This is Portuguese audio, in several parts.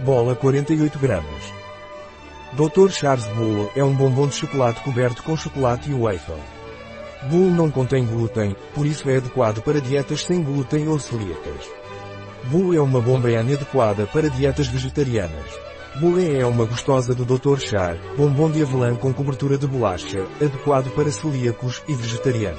Bola 48 gramas. Dr. Charles Bull é um bombom de chocolate coberto com chocolate e waffle. Bull não contém glúten, por isso é adequado para dietas sem glúten ou celíacas. Bull é uma bomba adequada para dietas vegetarianas. Bulé é uma gostosa do Dr. Char, bombom de avelã com cobertura de bolacha, adequado para celíacos e vegetarianos.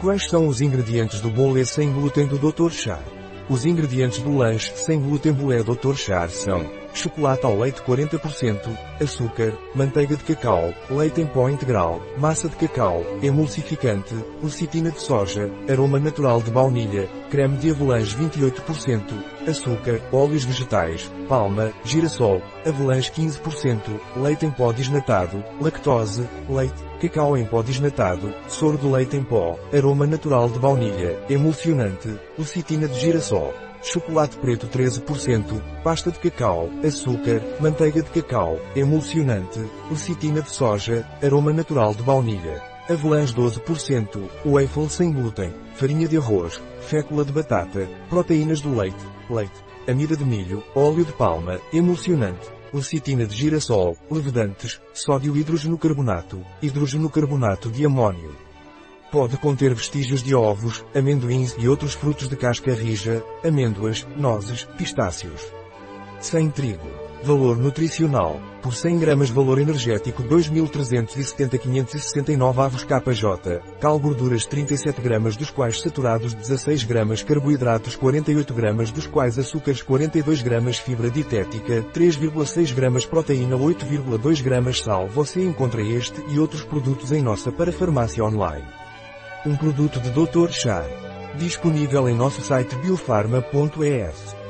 Quais são os ingredientes do bolé sem glúten do Dr. Char? Os ingredientes do lanche sem glúten bolé Dr. Char são chocolate ao leite 40%, açúcar, manteiga de cacau, leite em pó integral, massa de cacau, emulsificante, lecitina de soja, aroma natural de baunilha, creme de avalanche 28%, açúcar, óleos vegetais, palma, girassol, avalanche 15%, leite em pó desnatado, lactose, leite, cacau em pó desnatado, soro de leite em pó, aroma natural de baunilha, emulsionante, lecitina de girassol chocolate preto 13%, pasta de cacau, açúcar, manteiga de cacau, emulsionante, lecitina de soja, aroma natural de baunilha, avalanche 12%, waffle sem glúten, farinha de arroz, fécula de batata, proteínas do leite, leite, amida de milho, óleo de palma, emulsionante, lecitina de girassol, levedantes, sódio hidrogeno carbonato, hidrogeno carbonato de amônio. Pode conter vestígios de ovos, amendoins e outros frutos de casca rija, amêndoas, nozes, pistácios. Sem trigo. Valor nutricional. Por 100 gramas valor energético 2370-569 avos KJ. Cal gorduras 37 gramas dos quais saturados 16 gramas carboidratos 48 gramas dos quais açúcares 42 gramas fibra dietética 3,6 gramas proteína 8,2 gramas sal. Você encontra este e outros produtos em nossa parafarmácia online. Um produto de Dr. Char. Disponível em nosso site biofarma.es.